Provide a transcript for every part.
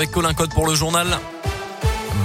avec Colin Code pour le journal.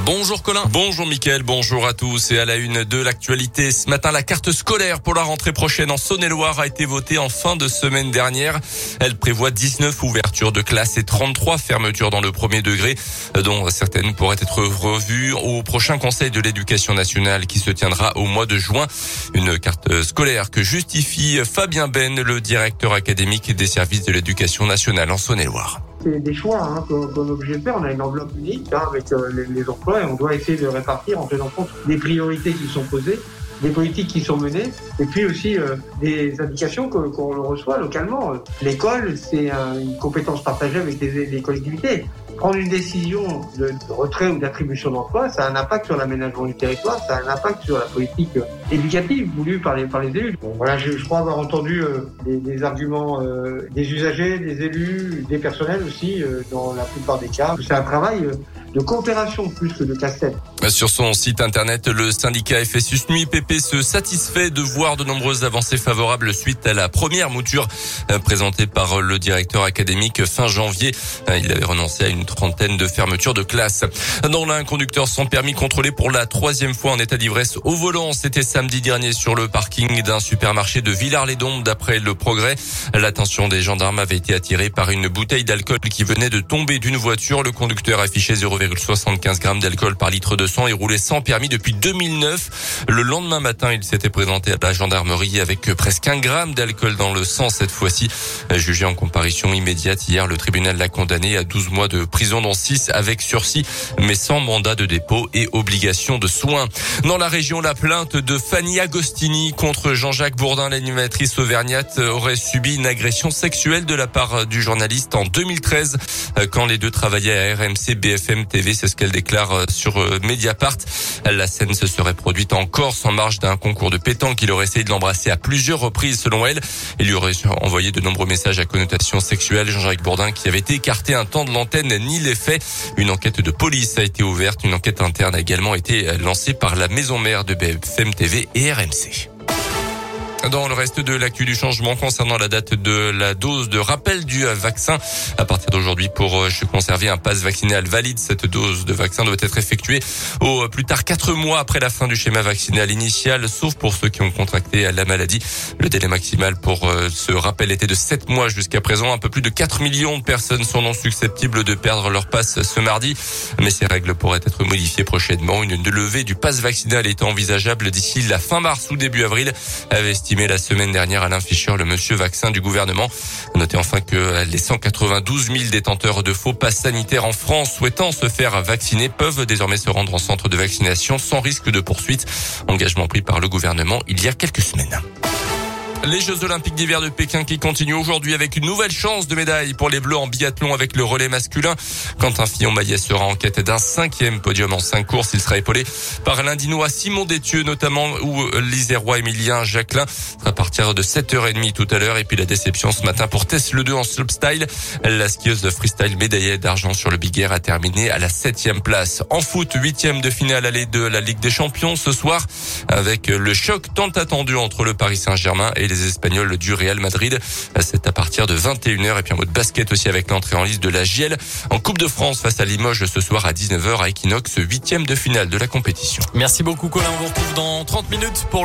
Bonjour Colin. Bonjour Mickaël, bonjour à tous. Et à la une de l'actualité, ce matin, la carte scolaire pour la rentrée prochaine en Saône-et-Loire a été votée en fin de semaine dernière. Elle prévoit 19 ouvertures de classes et 33 fermetures dans le premier degré, dont certaines pourraient être revues au prochain Conseil de l'éducation nationale qui se tiendra au mois de juin. Une carte scolaire que justifie Fabien Ben, le directeur académique des services de l'éducation nationale en Saône-et-Loire des choix hein, qu'on est obligé de faire. On a une enveloppe unique hein, avec euh, les, emplois et on doit essayer de répartir en tenant compte des priorités qui sont posées, des politiques qui sont menées et puis aussi euh, des indications qu'on reçoit localement. L'école, c'est une compétence partagée avec les collectivités prendre une décision de retrait ou d'attribution d'emploi, ça a un impact sur l'aménagement du territoire, ça a un impact sur la politique éducative voulue par les, par les élus. voilà, je, crois avoir entendu euh, des, arguments euh, des usagers, des élus, des personnels aussi, euh, dans la plupart des cas. C'est un travail de coopération plus que de casse-tête. Sur son site internet, le syndicat FSUS Nuit PP se satisfait de voir de nombreuses avancées favorables suite à la première mouture présentée par le directeur académique fin janvier. Il avait renoncé à une trentaine de fermetures de classes. Dans l'un, un conducteur sans permis contrôlé pour la troisième fois en état d'ivresse au volant. C'était samedi dernier sur le parking d'un supermarché de Villars-les-Dombes. D'après le progrès, l'attention des gendarmes avait été attirée par une bouteille d'alcool qui venait de tomber d'une voiture. Le conducteur affichait 0,75 grammes d'alcool par litre de sang et roulait sans permis depuis 2009. Le lendemain matin, il s'était présenté à la gendarmerie avec presque un gramme d'alcool dans le sang cette fois-ci. Jugé en comparution immédiate hier, le tribunal l'a condamné à 12 mois de prison dans 6 avec sursis, mais sans mandat de dépôt et obligation de soins. Dans la région, la plainte de Fanny Agostini contre Jean-Jacques Bourdin, l'animatrice auvergnate, aurait subi une agression sexuelle de la part du journaliste en 2013 quand les deux travaillaient à RMC BFM TV. C'est ce qu'elle déclare sur Mediapart. La scène se serait produite en Corse en marge d'un concours de pétanque. Il aurait essayé de l'embrasser à plusieurs reprises selon elle. Il lui aurait envoyé de nombreux messages à connotation sexuelle. Jean-Jacques Bourdin qui avait été écarté un temps de l'antenne ni les faits. Une enquête de police a été ouverte. Une enquête interne a également été lancée par la maison mère de BFM TV et RMC. Dans le reste de l'actu du changement concernant la date de la dose de rappel du vaccin, à partir d'aujourd'hui pour euh, se conserver un passe vaccinal valide, cette dose de vaccin doit être effectuée au plus tard quatre mois après la fin du schéma vaccinal initial, sauf pour ceux qui ont contracté la maladie. Le délai maximal pour euh, ce rappel était de sept mois jusqu'à présent. Un peu plus de 4 millions de personnes sont non susceptibles de perdre leur passe ce mardi, mais ces règles pourraient être modifiées prochainement. Une levée du passe vaccinal est envisageable d'ici la fin mars ou début avril, avait la semaine dernière Alain Fischer, le monsieur vaccin du gouvernement. Notez enfin que les 192 000 détenteurs de faux passes sanitaires en France souhaitant se faire vacciner peuvent désormais se rendre en centre de vaccination sans risque de poursuite. Engagement pris par le gouvernement il y a quelques semaines. Les Jeux Olympiques d'hiver de Pékin qui continuent aujourd'hui avec une nouvelle chance de médaille pour les Bleus en biathlon avec le relais masculin. Quentin Fillon-Maillet sera en quête d'un cinquième podium en cinq courses. Il sera épaulé par l'Indinois Simon Détieux notamment ou l'Isérois Emilien Jacquelin à partir de 7h30 tout à l'heure. Et puis la déception ce matin pour Tess Le 2 en slopestyle. La skieuse de freestyle médaillée d'argent sur le Big Air a terminé à la septième place. En foot, huitième de finale allée de la Ligue des Champions ce soir avec le choc tant attendu entre le Paris Saint-Germain et les Espagnols du Real Madrid. C'est à partir de 21h et puis en mode basket aussi avec l'entrée en liste de la GL en Coupe de France face à Limoges ce soir à 19h à Equinox, huitième de finale de la compétition. Merci beaucoup Colin, on vous retrouve dans 30 minutes pour le